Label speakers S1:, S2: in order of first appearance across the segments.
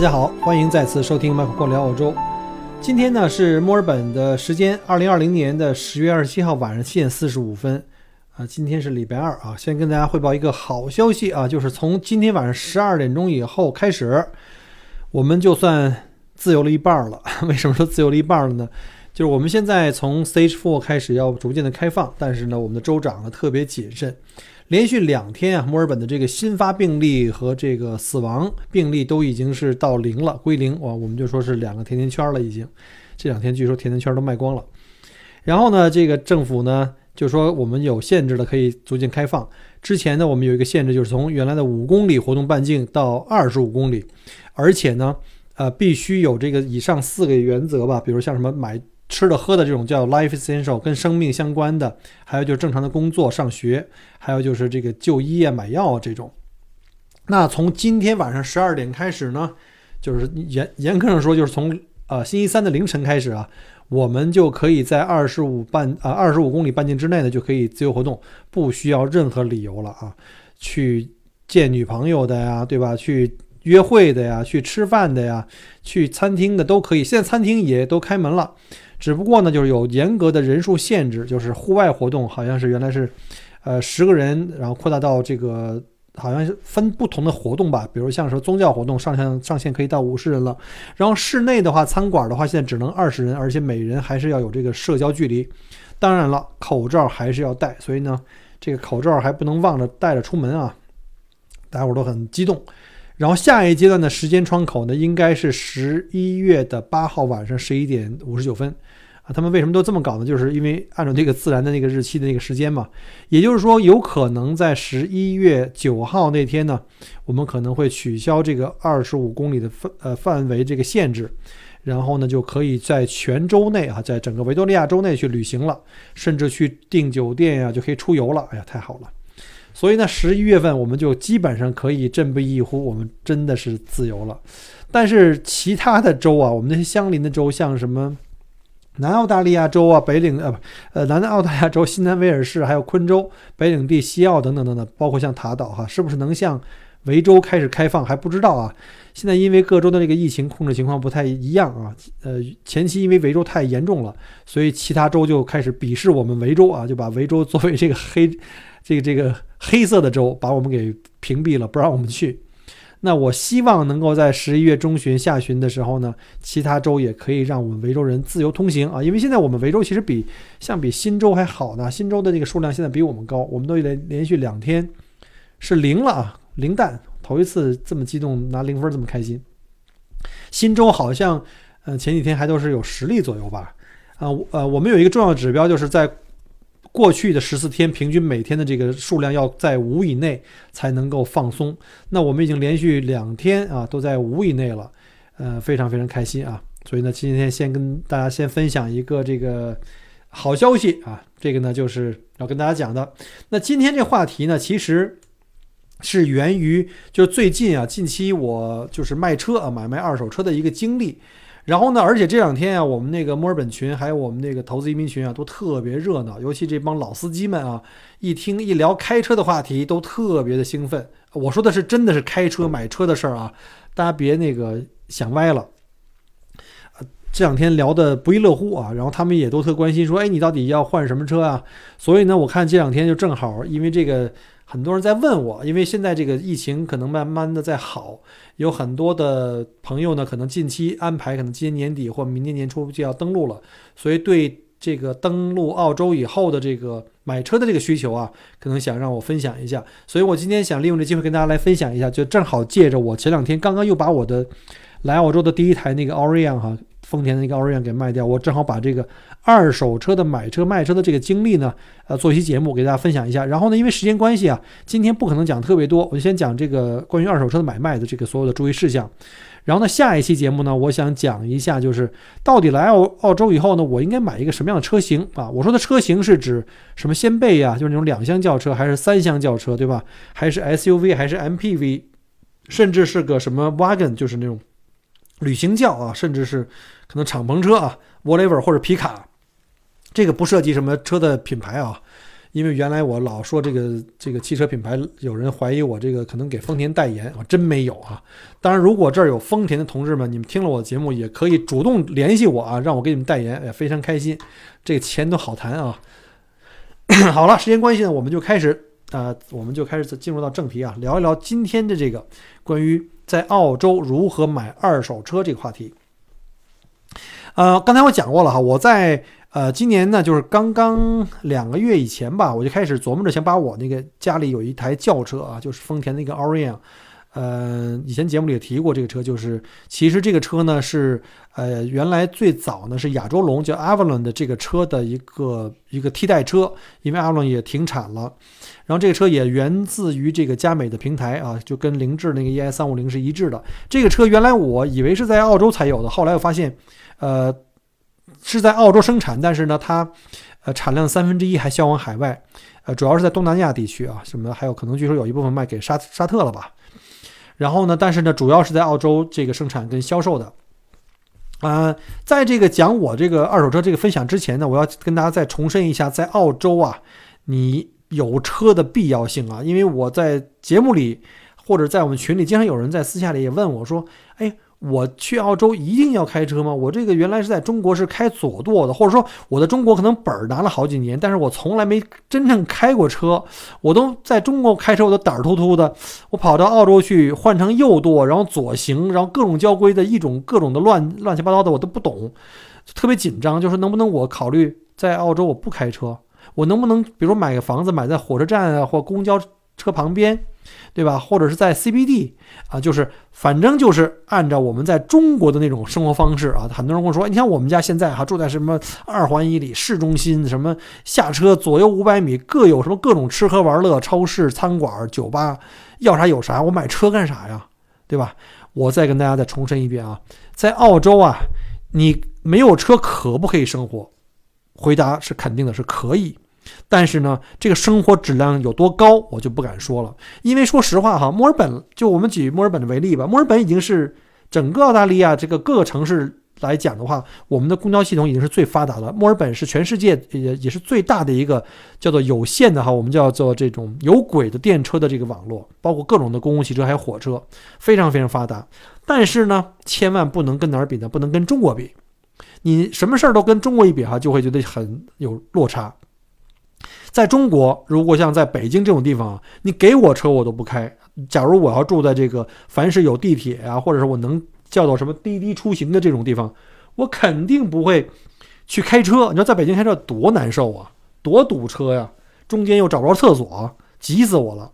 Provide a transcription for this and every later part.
S1: 大家好，欢迎再次收听麦克过聊澳洲。今天呢是墨尔本的时间，二零二零年的十月二十七号晚上七点四十五分。啊，今天是礼拜二啊。先跟大家汇报一个好消息啊，就是从今天晚上十二点钟以后开始，我们就算自由了一半了。为什么说自由了一半了呢？就是我们现在从 Stage Four 开始要逐渐的开放，但是呢，我们的州长呢特别谨慎。连续两天啊，墨尔本的这个新发病例和这个死亡病例都已经是到零了，归零。哇，我们就说是两个甜甜圈了，已经。这两天据说甜甜圈都卖光了。然后呢，这个政府呢就说我们有限制的可以逐渐开放。之前呢，我们有一个限制，就是从原来的五公里活动半径到二十五公里，而且呢，呃，必须有这个以上四个原则吧，比如像什么买。吃的喝的这种叫 life essential，跟生命相关的，还有就是正常的工作、上学，还有就是这个就医啊、买药啊这种。那从今天晚上十二点开始呢，就是严严格上说，就是从呃星期三的凌晨开始啊，我们就可以在二十五半啊二十五公里半径之内呢就可以自由活动，不需要任何理由了啊，去见女朋友的呀，对吧？去约会的呀，去吃饭的呀，去餐厅的都可以。现在餐厅也都开门了。只不过呢，就是有严格的人数限制，就是户外活动好像是原来是，呃，十个人，然后扩大到这个好像是分不同的活动吧，比如像说宗教活动上限上限可以到五十人了，然后室内的话，餐馆的话现在只能二十人，而且每人还是要有这个社交距离，当然了，口罩还是要戴，所以呢，这个口罩还不能忘了戴着出门啊，大家伙都很激动。然后下一阶段的时间窗口呢，应该是十一月的八号晚上十一点五十九分，他们为什么都这么搞呢？就是因为按照这个自然的那个日期的那个时间嘛，也就是说，有可能在十一月九号那天呢，我们可能会取消这个二十五公里的范呃范围这个限制，然后呢，就可以在全州内啊，在整个维多利亚州内去旅行了，甚至去订酒店呀，就可以出游了。哎呀，太好了！所以呢，十一月份我们就基本上可以振臂一呼，我们真的是自由了。但是其他的州啊，我们那些相邻的州，像什么南澳大利亚州啊、北领呃不呃南澳大利亚州、新南威尔士，还有昆州、北领地、西澳等等等等，包括像塔岛哈，是不是能像维州开始开放还不知道啊。现在因为各州的这个疫情控制情况不太一样啊，呃，前期因为维州太严重了，所以其他州就开始鄙视我们维州啊，就把维州作为这个黑这个这个。黑色的州把我们给屏蔽了，不让我们去。那我希望能够在十一月中旬、下旬的时候呢，其他州也可以让我们维州人自由通行啊。因为现在我们维州其实比相比新州还好呢，新州的这个数量现在比我们高，我们都连连续两天是零了啊，零蛋，头一次这么激动拿零分这么开心。新州好像呃前几天还都是有十例左右吧，啊呃我们有一个重要指标就是在。过去的十四天平均每天的这个数量要在五以内才能够放松。那我们已经连续两天啊都在五以内了，呃，非常非常开心啊。所以呢，今天先跟大家先分享一个这个好消息啊，这个呢就是要跟大家讲的。那今天这话题呢，其实是源于就最近啊，近期我就是卖车啊，买卖二手车的一个经历。然后呢？而且这两天啊，我们那个墨尔本群，还有我们那个投资移民群啊，都特别热闹。尤其这帮老司机们啊，一听一聊开车的话题，都特别的兴奋。我说的是真的是开车买车的事儿啊，大家别那个想歪了。这两天聊的不亦乐乎啊，然后他们也都特关心，说：“哎，你到底要换什么车啊？”所以呢，我看这两天就正好，因为这个。很多人在问我，因为现在这个疫情可能慢慢的在好，有很多的朋友呢，可能近期安排，可能今年年底或明年年初就要登陆了，所以对这个登陆澳洲以后的这个买车的这个需求啊，可能想让我分享一下，所以我今天想利用这机会跟大家来分享一下，就正好借着我前两天刚刚又把我的来澳洲的第一台那个 Orion 哈丰田的一个奥瑞 n 给卖掉，我正好把这个二手车的买车卖车的这个经历呢，呃，做一期节目给大家分享一下。然后呢，因为时间关系啊，今天不可能讲特别多，我就先讲这个关于二手车的买卖的这个所有的注意事项。然后呢，下一期节目呢，我想讲一下，就是到底来澳澳洲以后呢，我应该买一个什么样的车型啊？我说的车型是指什么掀背呀，就是那种两厢轿车，还是三厢轿车，对吧？还是 SUV，还是 MPV，甚至是个什么 wagon，就是那种旅行轿啊，甚至是可能敞篷车啊，whatever，或者皮卡，这个不涉及什么车的品牌啊。因为原来我老说这个这个汽车品牌，有人怀疑我这个可能给丰田代言啊，真没有啊。当然，如果这儿有丰田的同志们，你们听了我的节目，也可以主动联系我啊，让我给你们代言，也，非常开心，这个钱都好谈啊。好了，时间关系呢，我们就开始啊，我们就开始进入到正题啊，聊一聊今天的这个关于在澳洲如何买二手车这个话题。呃，刚才我讲过了哈，我在。呃，今年呢，就是刚刚两个月以前吧，我就开始琢磨着想把我那个家里有一台轿车啊，就是丰田那个 Orion，呃，以前节目里也提过这个车，就是其实这个车呢是呃原来最早呢是亚洲龙叫 Avalon 的这个车的一个一个替代车，因为 Avalon 也停产了，然后这个车也源自于这个佳美的平台啊，就跟凌志那个 ES 三五零是一致的。这个车原来我以为是在澳洲才有的，后来我发现，呃。是在澳洲生产，但是呢，它，呃，产量三分之一还销往海外，呃，主要是在东南亚地区啊，什么还有可能据说有一部分卖给沙沙特了吧。然后呢，但是呢，主要是在澳洲这个生产跟销售的。啊，在这个讲我这个二手车这个分享之前呢，我要跟大家再重申一下，在澳洲啊，你有车的必要性啊，因为我在节目里或者在我们群里，经常有人在私下里也问我说，哎。我去澳洲一定要开车吗？我这个原来是在中国是开左舵的，或者说我在中国可能本儿拿了好几年，但是我从来没真正开过车。我都在中国开车，我都胆儿突突的。我跑到澳洲去换成右舵，然后左行，然后各种交规的一种各种的乱乱七八糟的我都不懂，特别紧张。就是能不能我考虑在澳洲我不开车，我能不能比如买个房子买在火车站啊或公交车旁边？对吧？或者是在 CBD 啊，就是反正就是按照我们在中国的那种生活方式啊。很多人跟我说，你看我们家现在哈住在什么二环以里市中心，什么下车左右五百米各有什么各种吃喝玩乐、超市、餐馆、酒吧，要啥有啥。我买车干啥呀？对吧？我再跟大家再重申一遍啊，在澳洲啊，你没有车可不可以生活？回答是肯定的，是可以。但是呢，这个生活质量有多高，我就不敢说了。因为说实话哈，墨尔本就我们举墨尔本的为例吧，墨尔本已经是整个澳大利亚这个各个城市来讲的话，我们的公交系统已经是最发达的。墨尔本是全世界也也是最大的一个叫做有线的哈，我们叫做这种有轨的电车的这个网络，包括各种的公共汽车还有火车，非常非常发达。但是呢，千万不能跟哪儿比呢？不能跟中国比。你什么事儿都跟中国一比哈，就会觉得很有落差。在中国，如果像在北京这种地方，你给我车我都不开。假如我要住在这个凡是有地铁啊，或者是我能叫到什么滴滴出行的这种地方，我肯定不会去开车。你知道在北京开车多难受啊，多堵车呀，中间又找不着厕所，急死我了。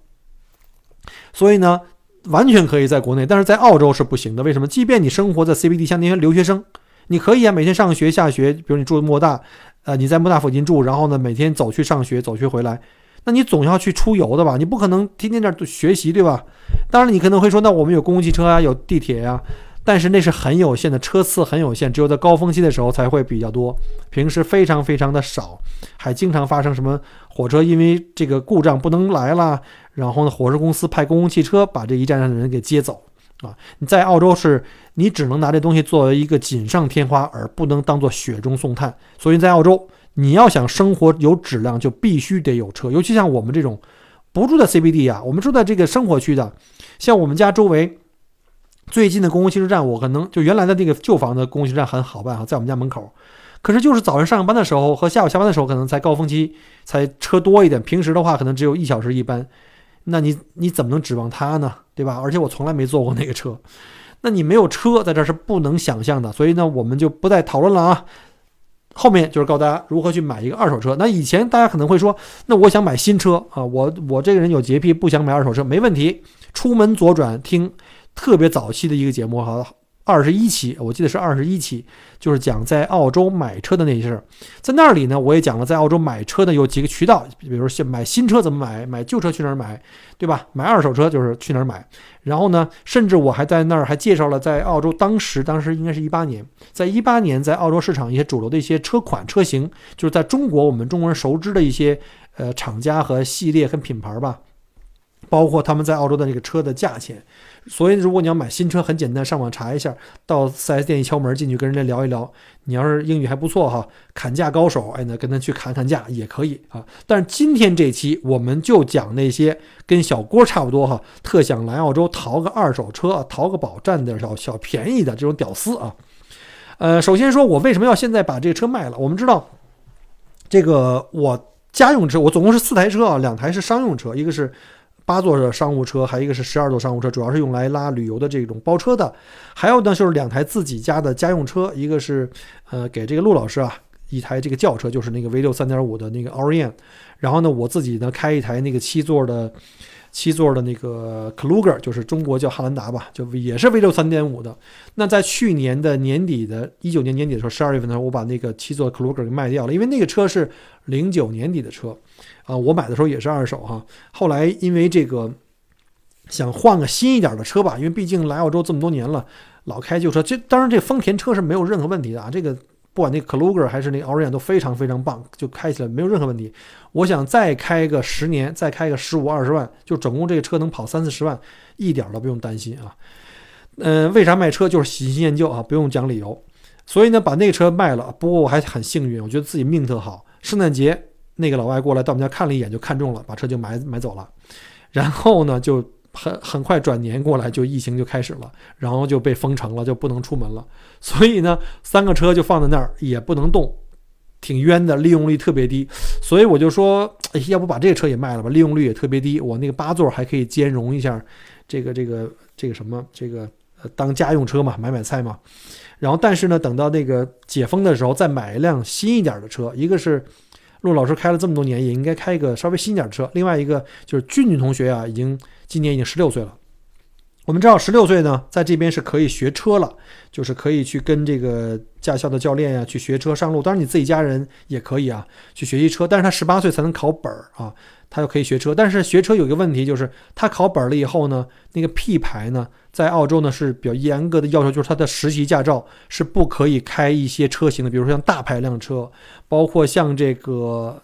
S1: 所以呢，完全可以在国内，但是在澳洲是不行的。为什么？即便你生活在 CBD，像那些留学生，你可以啊，每天上学下学，比如你住的莫大。呃，你在莫大附近住，然后呢，每天走去上学，走去回来，那你总要去出游的吧？你不可能天天在这学习，对吧？当然，你可能会说，那我们有公共汽车啊，有地铁呀，但是那是很有限的，车次很有限，只有在高峰期的时候才会比较多，平时非常非常的少，还经常发生什么火车因为这个故障不能来了，然后呢，火车公司派公共汽车把这一站上的人给接走。啊，你在澳洲是，你只能拿这东西作为一个锦上添花，而不能当做雪中送炭。所以在澳洲，你要想生活有质量，就必须得有车。尤其像我们这种不住在 CBD 啊，我们住在这个生活区的，像我们家周围最近的公共汽车站，我可能就原来的那个旧房的公共汽车站很好办啊，在我们家门口。可是就是早上上班的时候和下午下班的时候，可能在高峰期才车多一点，平时的话可能只有一小时一班。那你你怎么能指望他呢？对吧？而且我从来没坐过那个车，那你没有车在这是不能想象的。所以呢，我们就不再讨论了啊。后面就是告诉大家如何去买一个二手车。那以前大家可能会说，那我想买新车啊，我我这个人有洁癖，不想买二手车，没问题。出门左转听特别早期的一个节目哈，二十一期，我记得是二十一期，就是讲在澳洲买车的那些事儿。在那里呢，我也讲了在澳洲买车呢有几个渠道，比如说买新车怎么买，买旧车去哪儿买，对吧？买二手车就是去哪儿买。然后呢，甚至我还在那儿还介绍了在澳洲当时，当时应该是一八年，在一八年在澳洲市场一些主流的一些车款车型，就是在中国我们中国人熟知的一些呃厂家和系列跟品牌吧。包括他们在澳洲的那个车的价钱，所以如果你要买新车，很简单，上网查一下，到 4S 店一敲门进去跟人家聊一聊。你要是英语还不错哈，砍价高手，哎，那跟他去砍砍价也可以啊。但是今天这期我们就讲那些跟小郭差不多哈，特想来澳洲淘个二手车、淘个宝占点小小便宜的这种屌丝啊。呃，首先说我为什么要现在把这个车卖了？我们知道，这个我家用车我总共是四台车啊，两台是商用车，一个是。八座的商务车，还有一个是十二座商务车，主要是用来拉旅游的这种包车的。还有呢，就是两台自己家的家用车，一个是呃给这个陆老师啊一台这个轿车，就是那个 V 六三点五的那个 Orion，。然后呢，我自己呢开一台那个七座的七座的那个 Kluger，就是中国叫汉兰达吧，就也是 V 六三点五的。那在去年的年底的一九年年底的时候，十二月份的时候，我把那个七座 Kluger 给卖掉了，因为那个车是零九年底的车。啊，我买的时候也是二手哈。后来因为这个想换个新一点的车吧，因为毕竟来澳洲这么多年了，老开旧车。这当然这丰田车是没有任何问题的啊。这个不管那个 Kluger 还是那个 Orient 都非常非常棒，就开起来没有任何问题。我想再开个十年，再开个十五二十万，就总共这个车能跑三四十万，一点都不用担心啊。嗯，为啥卖车就是喜新厌旧啊，不用讲理由。所以呢，把那车卖了。不过我还很幸运，我觉得自己命特好，圣诞节。那个老外过来到我们家看了一眼，就看中了，把车就买买走了。然后呢，就很很快转年过来，就疫情就开始了，然后就被封城了，就不能出门了。所以呢，三个车就放在那儿，也不能动，挺冤的，利用率特别低。所以我就说，哎要不把这个车也卖了吧，利用率也特别低。我那个八座还可以兼容一下，这个这个这个什么，这个当家用车嘛，买买菜嘛。然后但是呢，等到那个解封的时候，再买一辆新一点的车，一个是。陆老师开了这么多年，也应该开一个稍微新点的车。另外一个就是俊俊同学啊，已经今年已经十六岁了。我们知道十六岁呢，在这边是可以学车了，就是可以去跟这个驾校的教练呀去学车上路。当然你自己家人也可以啊，去学习车。但是他十八岁才能考本儿啊，他就可以学车。但是学车有一个问题，就是他考本了以后呢，那个 P 牌呢，在澳洲呢是比较严格的要求，就是他的实习驾照是不可以开一些车型的，比如说像大排量车，包括像这个。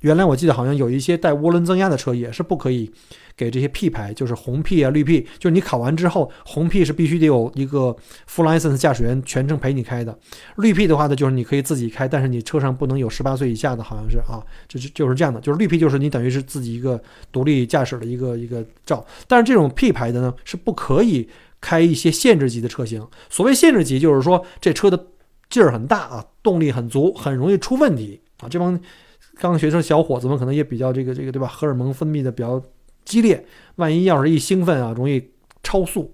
S1: 原来我记得好像有一些带涡轮增压的车也是不可以给这些 P 牌，就是红 P 啊、绿 P，就是你考完之后，红 P 是必须得有一个 full license 驾驶员全程陪你开的，绿 P 的话呢，就是你可以自己开，但是你车上不能有十八岁以下的，好像是啊，就是就是这样的，就是绿 P 就是你等于是自己一个独立驾驶的一个一个照，但是这种 P 牌的呢是不可以开一些限制级的车型，所谓限制级就是说这车的劲儿很大啊，动力很足，很容易出问题啊，这帮。刚学生小伙子们可能也比较这个这个对吧？荷尔蒙分泌的比较激烈，万一要是一兴奋啊，容易超速。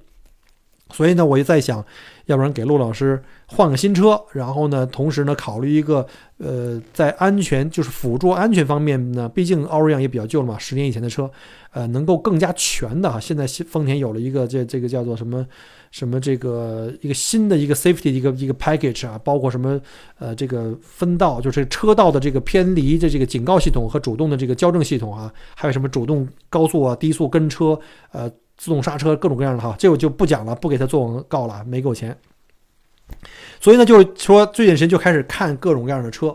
S1: 所以呢，我就在想，要不然给陆老师换个新车，然后呢，同时呢，考虑一个呃，在安全就是辅助安全方面呢，毕竟奥瑞扬也比较旧了嘛，十年以前的车，呃，能够更加全的哈。现在丰田有了一个这这个叫做什么？什么这个一个新的一个 safety 一个一个 package 啊，包括什么呃这个分道就是车道的这个偏离的这个警告系统和主动的这个校正系统啊，还有什么主动高速啊、低速跟车、呃自动刹车各种各样的哈，这我就不讲了，不给他做广告了，没给我钱。所以呢，就是说最近谁就开始看各种各样的车，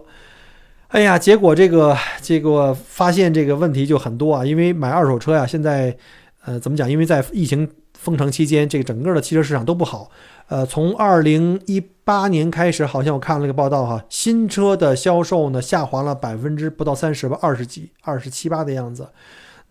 S1: 哎呀，结果这个结果发现这个问题就很多啊，因为买二手车呀，现在呃怎么讲？因为在疫情。封城期间，这个整个的汽车市场都不好。呃，从二零一八年开始，好像我看了个报道哈，新车的销售呢下滑了百分之不到三十吧，二十几、二十七八的样子。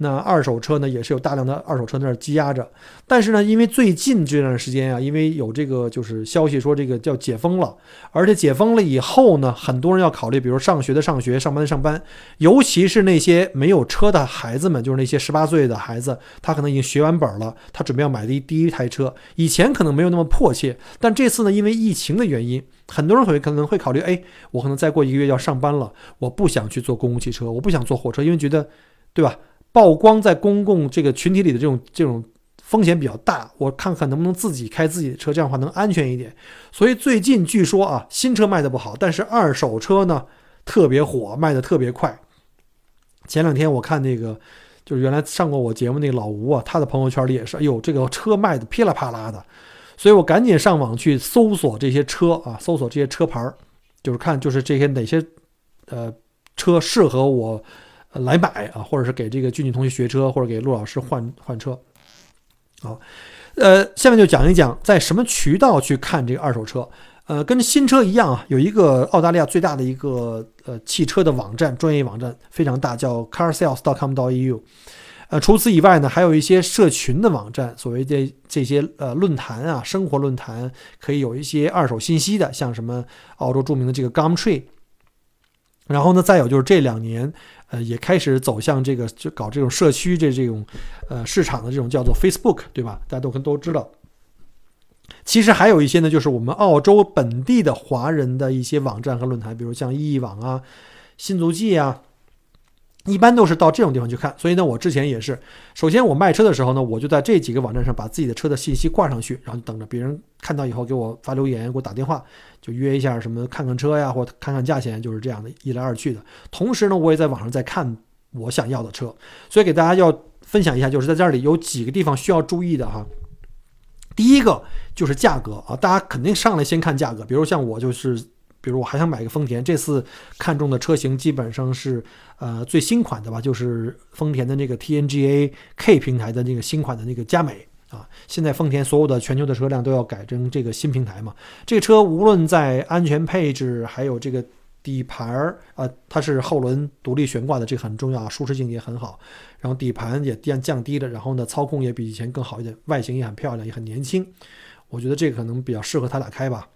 S1: 那二手车呢，也是有大量的二手车在那积压着，但是呢，因为最近这段时间啊，因为有这个就是消息说这个叫解封了，而且解封了以后呢，很多人要考虑，比如上学的上学，上班的上班，尤其是那些没有车的孩子们，就是那些十八岁的孩子，他可能已经学完本了，他准备要买的第一台车，以前可能没有那么迫切，但这次呢，因为疫情的原因，很多人会可能会考虑，哎，我可能再过一个月要上班了，我不想去坐公共汽车，我不想坐火车，因为觉得，对吧？曝光在公共这个群体里的这种这种风险比较大，我看看能不能自己开自己的车，这样的话能安全一点。所以最近据说啊，新车卖的不好，但是二手车呢特别火，卖的特别快。前两天我看那个，就是原来上过我节目那个老吴啊，他的朋友圈里也是，哎呦，这个车卖的噼里啪啦的，所以我赶紧上网去搜索这些车啊，搜索这些车牌儿，就是看就是这些哪些呃车适合我来买啊，或者是给这个俊俊同学学车，或者给陆老师换换车。好，呃，下面就讲一讲在什么渠道去看这个二手车。呃，跟新车一样啊，有一个澳大利亚最大的一个呃汽车的网站，专业网站非常大，叫 carsales.com.au。呃，除此以外呢，还有一些社群的网站，所谓的这些呃论坛啊，生活论坛，可以有一些二手信息的，像什么澳洲著名的这个 Gumtree。然后呢，再有就是这两年，呃，也开始走向这个就搞这种社区这这种呃市场的这种叫做 Facebook，对吧？大家都都知道。其实还有一些呢，就是我们澳洲本地的华人的一些网站和论坛，比如像易网啊、新足迹啊，一般都是到这种地方去看。所以呢，我之前也是，首先我卖车的时候呢，我就在这几个网站上把自己的车的信息挂上去，然后等着别人看到以后给我发留言、给我打电话，就约一下什么看看车呀，或者看看价钱，就是这样的一来二去的。同时呢，我也在网上在看我想要的车，所以给大家要分享一下，就是在这里有几个地方需要注意的哈。第一个就是价格啊，大家肯定上来先看价格。比如像我就是，比如我还想买个丰田，这次看中的车型基本上是呃最新款的吧，就是丰田的那个 TNGA K 平台的那个新款的那个佳美啊。现在丰田所有的全球的车辆都要改成这个新平台嘛，这个车无论在安全配置还有这个。底盘儿啊，它是后轮独立悬挂的，这很重要啊，舒适性也很好。然后底盘也降降低了，然后呢，操控也比以前更好一点，外形也很漂亮，也很年轻。我觉得这个可能比较适合他俩开吧。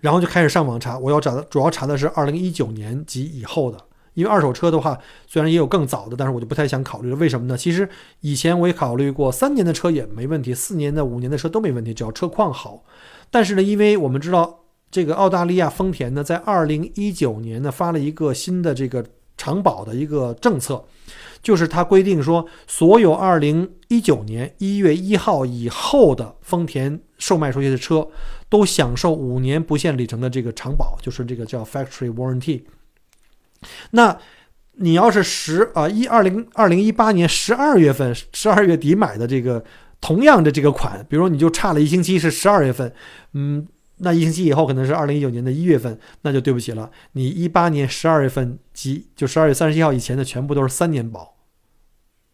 S1: 然后就开始上网查，我要查的主要查的是二零一九年及以后的，因为二手车的话，虽然也有更早的，但是我就不太想考虑了。为什么呢？其实以前我也考虑过，三年的车也没问题，四年的、五年的车都没问题，只要车况好。但是呢，因为我们知道。这个澳大利亚丰田呢，在二零一九年呢发了一个新的这个长保的一个政策，就是它规定说，所有二零一九年一月一号以后的丰田售卖出去的车，都享受五年不限里程的这个长保，就是这个叫 Factory Warranty。那你要是十啊一二零二零一八年十二月份十二月底买的这个同样的这个款，比如你就差了一星期是十二月份，嗯。那一星期以后可能是二零一九年的一月份，那就对不起了。你一八年十二月份及就十二月三十一号以前的全部都是三年保，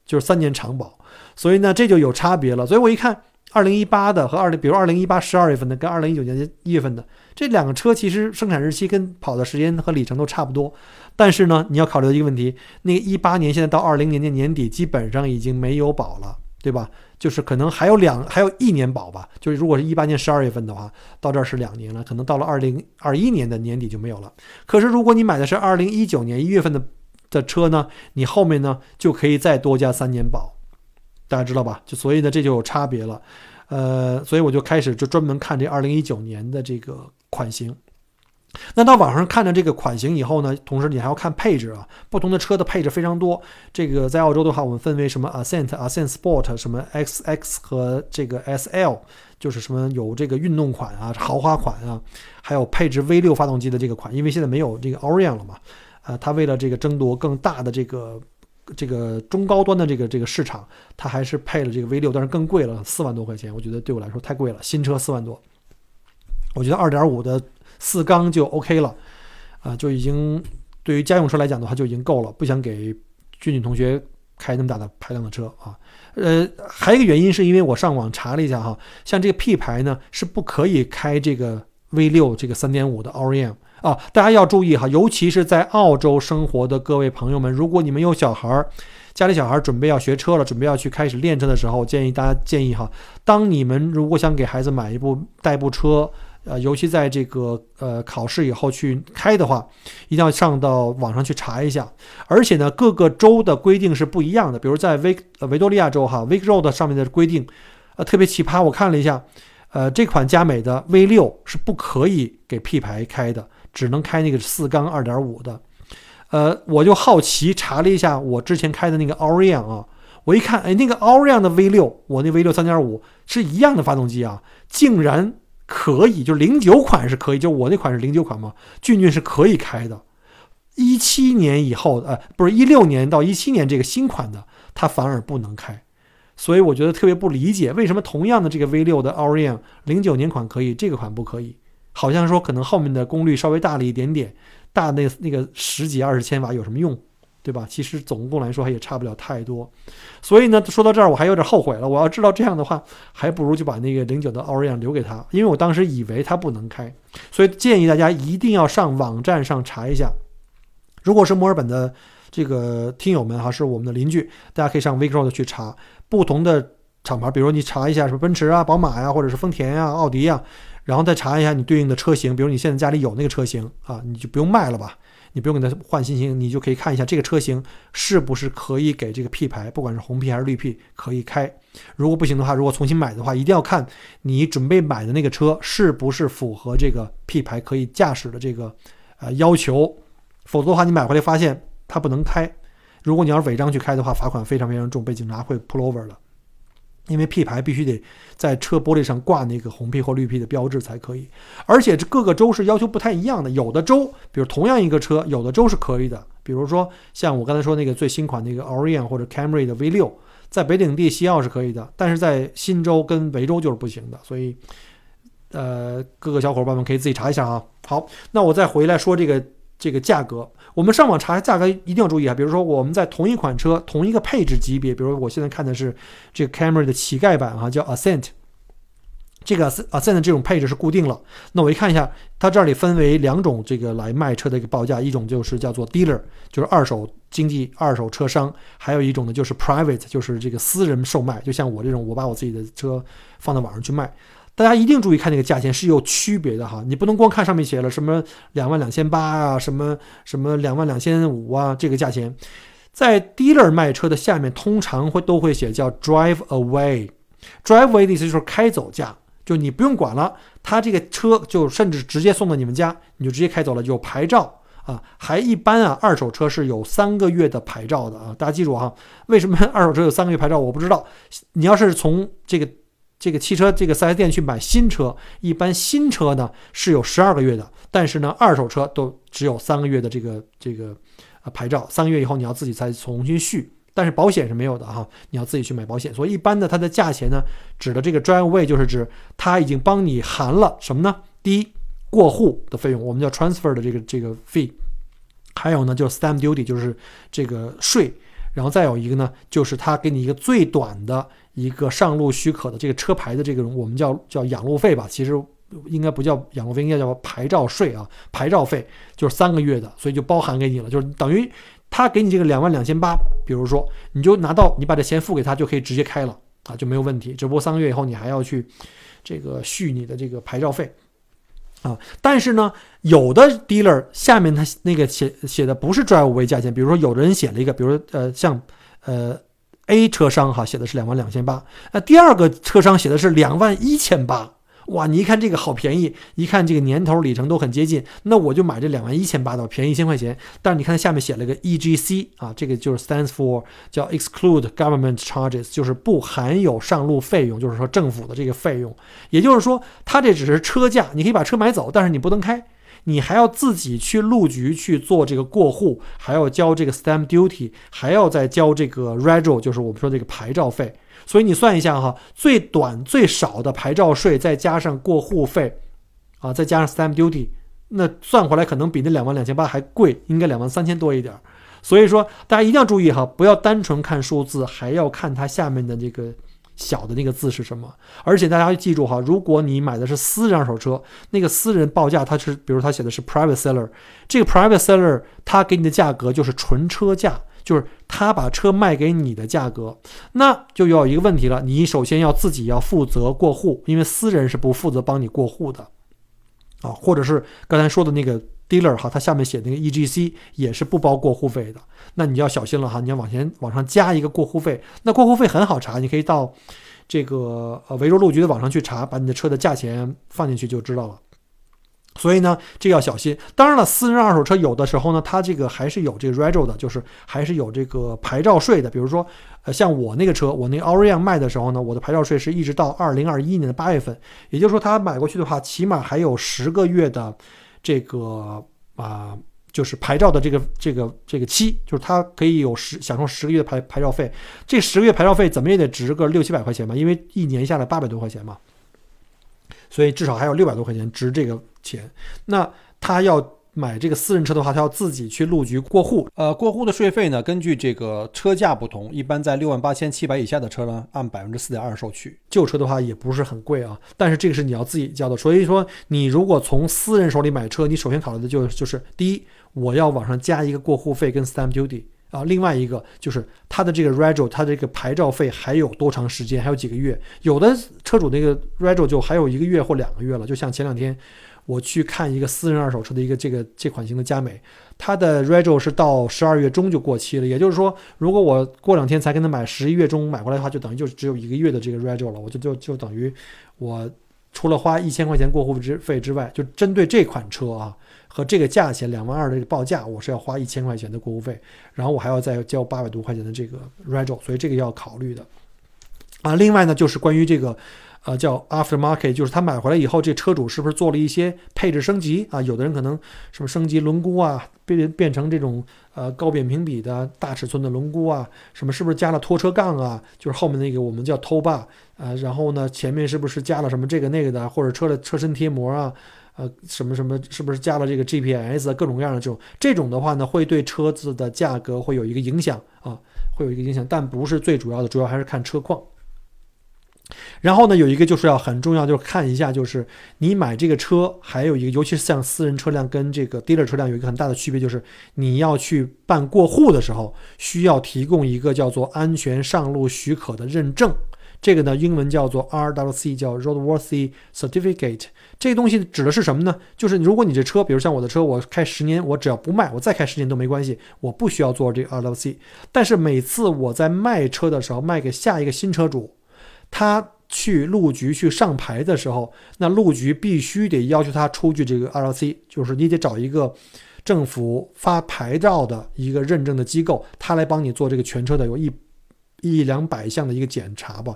S1: 就是三年长保，所以呢这就有差别了。所以我一看二零一八的和二零，比如二零一八十二月份的跟二零一九年一月份的这两个车，其实生产日期跟跑的时间和里程都差不多。但是呢，你要考虑的一个问题，那个一八年现在到二零年的年底基本上已经没有保了，对吧？就是可能还有两还有一年保吧，就是如果是一八年十二月份的话，到这儿是两年了，可能到了二零二一年的年底就没有了。可是如果你买的是二零一九年一月份的的车呢，你后面呢就可以再多加三年保，大家知道吧？就所以呢这就有差别了，呃，所以我就开始就专门看这二零一九年的这个款型。那到网上看了这个款型以后呢，同时你还要看配置啊，不同的车的配置非常多。这个在澳洲的话，我们分为什么 Ascent、Ascent Sport、什么 XX 和这个 SL，就是什么有这个运动款啊、豪华款啊，还有配置 V6 发动机的这个款。因为现在没有这个 Orion 了嘛，呃，它为了这个争夺更大的这个这个中高端的这个这个市场，它还是配了这个 V6，但是更贵了，四万多块钱，我觉得对我来说太贵了。新车四万多，我觉得2.5的。四缸就 OK 了，啊，就已经对于家用车来讲的话就已经够了，不想给俊俊同学开那么大的排量的车啊。呃，还有一个原因是因为我上网查了一下哈，像这个 P 牌呢是不可以开这个 V6 这个3.5的 ORM 啊，大家要注意哈，尤其是在澳洲生活的各位朋友们，如果你们有小孩儿，家里小孩准备要学车了，准备要去开始练车的时候，建议大家建议哈，当你们如果想给孩子买一部代步车。呃，尤其在这个呃考试以后去开的话，一定要上到网上去查一下。而且呢，各个州的规定是不一样的。比如在维维多利亚州哈，Vic Road 上面的规定，呃特别奇葩。我看了一下，呃这款佳美的 V 六是不可以给 P 牌开的，只能开那个四缸二点五的。呃，我就好奇查了一下我之前开的那个 Orion 啊，我一看，哎，那个 Aurion 的 V 六，我那 V 六三点五是一样的发动机啊，竟然可以，就是零九款是可以，就我那款是零九款嘛，俊俊是可以开的。一七年以后，呃，不是一六年到一七年这个新款的，它反而不能开，所以我觉得特别不理解，为什么同样的这个 V 六的 Aurion 零九年款可以，这个款不可以？好像说可能后面的功率稍微大了一点点，大那那个十几二十千瓦有什么用，对吧？其实总共来说也差不了太多。所以呢，说到这儿我还有点后悔了。我要知道这样的话，还不如就把那个零九的 Aurion 留给他，因为我当时以为它不能开。所以建议大家一定要上网站上查一下。如果是墨尔本的这个听友们哈，是我们的邻居，大家可以上 Vicroad 去查不同的厂牌，比如你查一下什么奔驰啊、宝马呀，或者是丰田呀、奥迪呀，然后再查一下你对应的车型，比如你现在家里有那个车型啊，你就不用卖了吧，你不用给它换新型，你就可以看一下这个车型是不是可以给这个 P 牌，不管是红 P 还是绿 P 可以开。如果不行的话，如果重新买的话，一定要看你准备买的那个车是不是符合这个 P 牌可以驾驶的这个呃要求。否则的话，你买回来发现它不能开。如果你要是违章去开的话，罚款非常非常重，被警察会 pull over 了。因为 P 牌必须得在车玻璃上挂那个红 P 或绿 P 的标志才可以。而且这各个州是要求不太一样的，有的州，比如同样一个车，有的州是可以的。比如说像我刚才说那个最新款那个 Orion 或者 Camry 的 V 六，在北领地、西澳是可以的，但是在新州跟维州就是不行的。所以，呃，各个小伙伴们可以自己查一下啊。好，那我再回来说这个。这个价格，我们上网查价格一定要注意啊。比如说，我们在同一款车、同一个配置级别，比如我现在看的是这个 Camry 的乞丐版啊，叫 Ascent。这个 Ascent 这种配置是固定了。那我一看一下，它这里分为两种这个来卖车的一个报价，一种就是叫做 Dealer，就是二手经济、二手车商；还有一种呢就是 Private，就是这个私人售卖。就像我这种，我把我自己的车放到网上去卖。大家一定注意看那个价钱是有区别的哈，你不能光看上面写了什么两万两千八啊，什么什么两万两千五啊，这个价钱，在 dealer 卖车的下面通常会都会写叫 drive away，drive away 的意思就是开走价，就你不用管了，他这个车就甚至直接送到你们家，你就直接开走了，有牌照啊，还一般啊，二手车是有三个月的牌照的啊，大家记住哈，为什么二手车有三个月牌照？我不知道，你要是从这个。这个汽车这个 4S 店去买新车，一般新车呢是有十二个月的，但是呢二手车都只有三个月的这个这个啊牌照，三个月以后你要自己再重新续，但是保险是没有的哈，你要自己去买保险。所以一般的它的价钱呢，指的这个 drive away 就是指它已经帮你含了什么呢？第一过户的费用，我们叫 transfer 的这个这个 fee，还有呢就是 stamp duty 就是这个税，然后再有一个呢就是他给你一个最短的。一个上路许可的这个车牌的这个我们叫叫养路费吧，其实应该不叫养路费，应该叫牌照税啊。牌照费就是三个月的，所以就包含给你了，就是等于他给你这个两万两千八，比如说你就拿到，你把这钱付给他就可以直接开了啊，就没有问题。只不过三个月以后你还要去这个续你的这个牌照费啊。但是呢，有的 dealer 下面他那个写写的不是 drive away 价钱，比如说有的人写了一个，比如说呃像呃。A 车商哈写的是两万两千八，那第二个车商写的是两万一千八，哇，你一看这个好便宜，一看这个年头里程都很接近，那我就买这两万一千八的，便宜一千块钱。但是你看它下面写了个 EGC 啊，这个就是 stands for 叫 exclude government charges，就是不含有上路费用，就是说政府的这个费用，也就是说它这只是车价，你可以把车买走，但是你不能开。你还要自己去路局去做这个过户，还要交这个 stamp duty，还要再交这个 r e g i l 就是我们说这个牌照费。所以你算一下哈，最短最少的牌照税，再加上过户费，啊，再加上 stamp duty，那算回来可能比那两万两千八还贵，应该两万三千多一点。所以说大家一定要注意哈，不要单纯看数字，还要看它下面的这个。小的那个字是什么？而且大家要记住哈，如果你买的是私人二手车，那个私人报价它是，比如它写的是 private seller，这个 private seller 它给你的价格就是纯车价，就是他把车卖给你的价格，那就有一个问题了，你首先要自己要负责过户，因为私人是不负责帮你过户的，啊，或者是刚才说的那个。dealer 哈，他下面写那个 EGC 也是不包过户费的，那你要小心了哈，你要往前往上加一个过户费。那过户费很好查，你可以到这个呃维州路局的网上去查，把你的车的价钱放进去就知道了。所以呢，这要小心。当然了，私人二手车有的时候呢，它这个还是有这个 regio 的，就是还是有这个牌照税的。比如说，呃，像我那个车，我那 Aurion 卖的时候呢，我的牌照税是一直到二零二一年的八月份，也就是说，他买过去的话，起码还有十个月的这个啊，就是牌照的这个这个这个期，就是他可以有十享受十个月的牌牌照费。这十个月牌照费怎么也得值个六七百块钱吧，因为一年下来八百多块钱嘛。所以至少还有六百多块钱值这个钱。那他要买这个私人车的话，他要自己去路局过户。呃，过户的税费呢，根据这个车价不同，一般在六万八千七百以下的车呢，按百分之四点二收取。旧车的话也不是很贵啊，但是这个是你要自己交的。所以说，你如果从私人手里买车，你首先考虑的就就是第一，我要往上加一个过户费跟 stamp duty。啊，另外一个就是它的这个 regio，它这个牌照费还有多长时间？还有几个月？有的车主那个 rego 就还有一个月或两个月了。就像前两天我去看一个私人二手车的一个这个这款型的佳美，它的 rego 是到十二月中就过期了。也就是说，如果我过两天才跟他买，十一月中买过来的话，就等于就只有一个月的这个 rego 了。我就就就等于我除了花一千块钱过户之费之外，就针对这款车啊。和这个价钱两万二的报价，我是要花一千块钱的过户费，然后我还要再交八百多块钱的这个 regio，所以这个要考虑的。啊，另外呢，就是关于这个，呃，叫 aftermarket，就是他买回来以后，这车主是不是做了一些配置升级啊？有的人可能什么升级轮毂啊，变变成这种呃高扁平比的大尺寸的轮毂啊，什么是不是加了拖车杠啊？就是后面那个我们叫 tow bar，呃，然后呢，前面是不是加了什么这个那个的，或者车的车身贴膜啊？呃，什么什么，是不是加了这个 GPS 各种各样的这种？这种的话呢，会对车子的价格会有一个影响啊，会有一个影响，但不是最主要的，主要还是看车况。然后呢，有一个就是要很重要，就是看一下，就是你买这个车，还有一个，尤其是像私人车辆跟这个 dealer 车辆有一个很大的区别，就是你要去办过户的时候，需要提供一个叫做安全上路许可的认证。这个呢，英文叫做 RWC，叫 Roadworthy Certificate。这个东西指的是什么呢？就是如果你这车，比如像我的车，我开十年，我只要不卖，我再开十年都没关系，我不需要做这个 RWC。但是每次我在卖车的时候，卖给下一个新车主，他去路局去上牌的时候，那路局必须得要求他出具这个 RWC，就是你得找一个政府发牌照的一个认证的机构，他来帮你做这个全车的有一。一两百项的一个检查吧，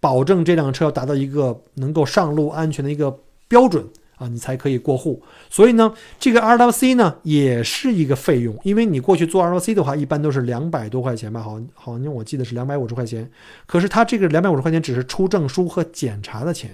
S1: 保证这辆车要达到一个能够上路安全的一个标准啊，你才可以过户。所以呢，这个 RWC 呢也是一个费用，因为你过去做 RWC 的话，一般都是两百多块钱吧，好，好像我记得是两百五十块钱。可是他这个两百五十块钱只是出证书和检查的钱。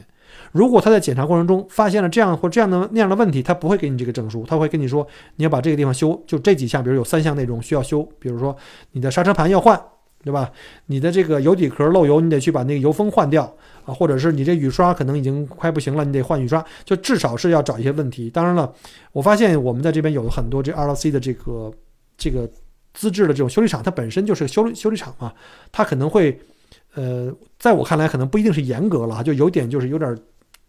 S1: 如果他在检查过程中发现了这样或这样的那样的问题，他不会给你这个证书，他会跟你说你要把这个地方修，就这几项，比如有三项内容需要修，比如说你的刹车盘要换。对吧？你的这个油底壳漏油，你得去把那个油封换掉啊，或者是你这雨刷可能已经快不行了，你得换雨刷，就至少是要找一些问题。当然了，我发现我们在这边有很多这 RLC 的这个这个资质的这种修理厂，它本身就是个修修理厂嘛，它可能会，呃，在我看来可能不一定是严格了，就有点就是有点。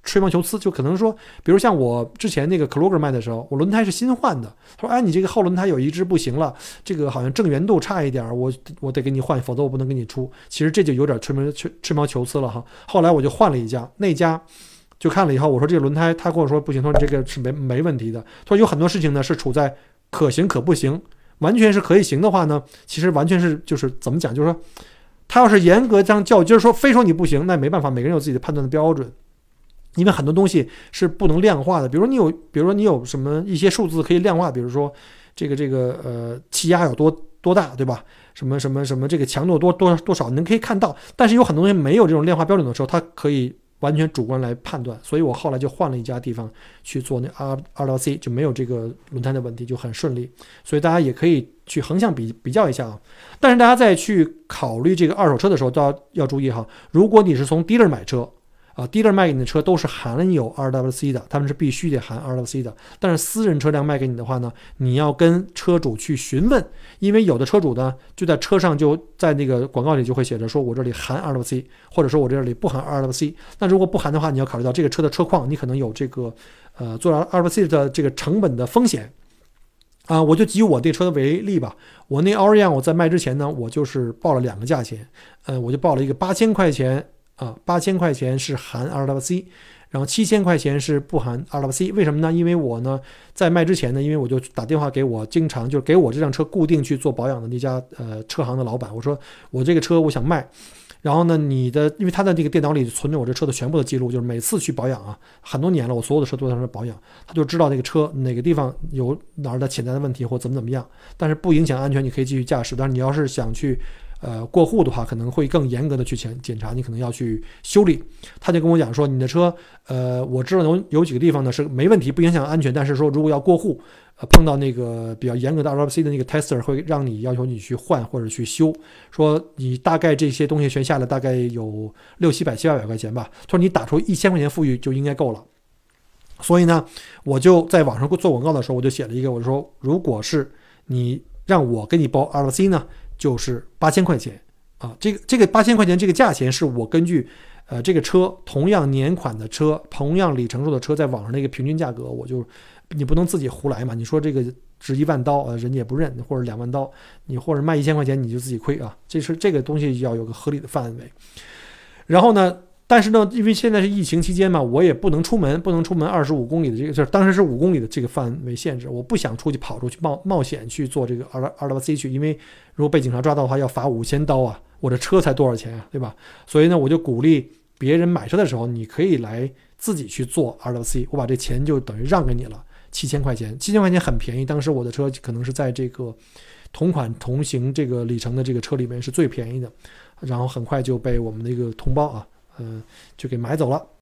S1: 吹毛求疵，就可能说，比如像我之前那个 k l o g e r 卖的时候，我轮胎是新换的。他说：“哎，你这个后轮胎有一只不行了，这个好像正圆度差一点，我我得给你换，否则我不能给你出。”其实这就有点吹毛吹吹毛求疵了哈。后来我就换了一家，那家就看了以后，我说这个轮胎，他跟我说不行，他说这个是没没问题的。他说有很多事情呢是处在可行可不行，完全是可以行的话呢，其实完全是就是怎么讲，就是说他要是严格这样较劲儿说，非说你不行，那没办法，每个人有自己的判断的标准。因为很多东西是不能量化的，比如你有，比如说你有什么一些数字可以量化，比如说这个这个呃气压有多多大，对吧？什么什么什么这个强度多多多少，能可以看到。但是有很多东西没有这种量化标准的时候，它可以完全主观来判断。所以我后来就换了一家地方去做那 R R L C，就没有这个轮胎的问题，就很顺利。所以大家也可以去横向比比较一下啊。但是大家在去考虑这个二手车的时候，都要要注意哈。如果你是从 dealer 买车。啊，dealer 卖给你的车都是含有 RWC 的，他们是必须得含 RWC 的。但是私人车辆卖给你的话呢，你要跟车主去询问，因为有的车主呢就在车上就在那个广告里就会写着说，我这里含 RWC，或者说我这里不含 RWC。那如果不含的话，你要考虑到这个车的车况，你可能有这个呃做 RWC 的这个成本的风险。啊，我就以我这车为例吧，我那 Aurion 我在卖之前呢，我就是报了两个价钱，呃，我就报了一个八千块钱。啊，八千块钱是含 RWC，然后七千块钱是不含 RWC，为什么呢？因为我呢在卖之前呢，因为我就打电话给我经常就是给我这辆车固定去做保养的那家呃车行的老板，我说我这个车我想卖。然后呢，你的因为他的这个电脑里存着我这车的全部的记录，就是每次去保养啊，很多年了，我所有的车都在那保养，他就知道那个车哪个地方有哪儿的潜在的问题或怎么怎么样，但是不影响安全，你可以继续驾驶。但是你要是想去呃过户的话，可能会更严格的去检检查，你可能要去修理。他就跟我讲说，你的车呃，我知道有有几个地方呢是没问题，不影响安全，但是说如果要过户。呃，碰到那个比较严格的 RWC 的那个 tester 会让你要求你去换或者去修，说你大概这些东西全下来大概有六七百七八百块钱吧。他说你打出一千块钱富裕就应该够了。所以呢，我就在网上做广告的时候，我就写了一个，我说如果是你让我给你包 RWC 呢，就是八千块钱啊。这个这个八千块钱这个价钱是我根据呃这个车同样年款的车，同样里程数的车，在网上那个平均价格，我就。你不能自己胡来嘛？你说这个值一万刀，呃，人家也不认，或者两万刀，你或者卖一千块钱，你就自己亏啊。这是这个东西要有个合理的范围。然后呢，但是呢，因为现在是疫情期间嘛，我也不能出门，不能出门二十五公里的这个，就是当时是五公里的这个范围限制，我不想出去跑出去冒冒险去做这个二二 W C 去，因为如果被警察抓到的话，要罚五千刀啊，我的车才多少钱啊，对吧？所以呢，我就鼓励别人买车的时候，你可以来自己去做二 W C，我把这钱就等于让给你了。七千块钱，七千块钱很便宜。当时我的车可能是在这个同款同型这个里程的这个车里面是最便宜的，然后很快就被我们的一个同胞啊，嗯，就给买走了。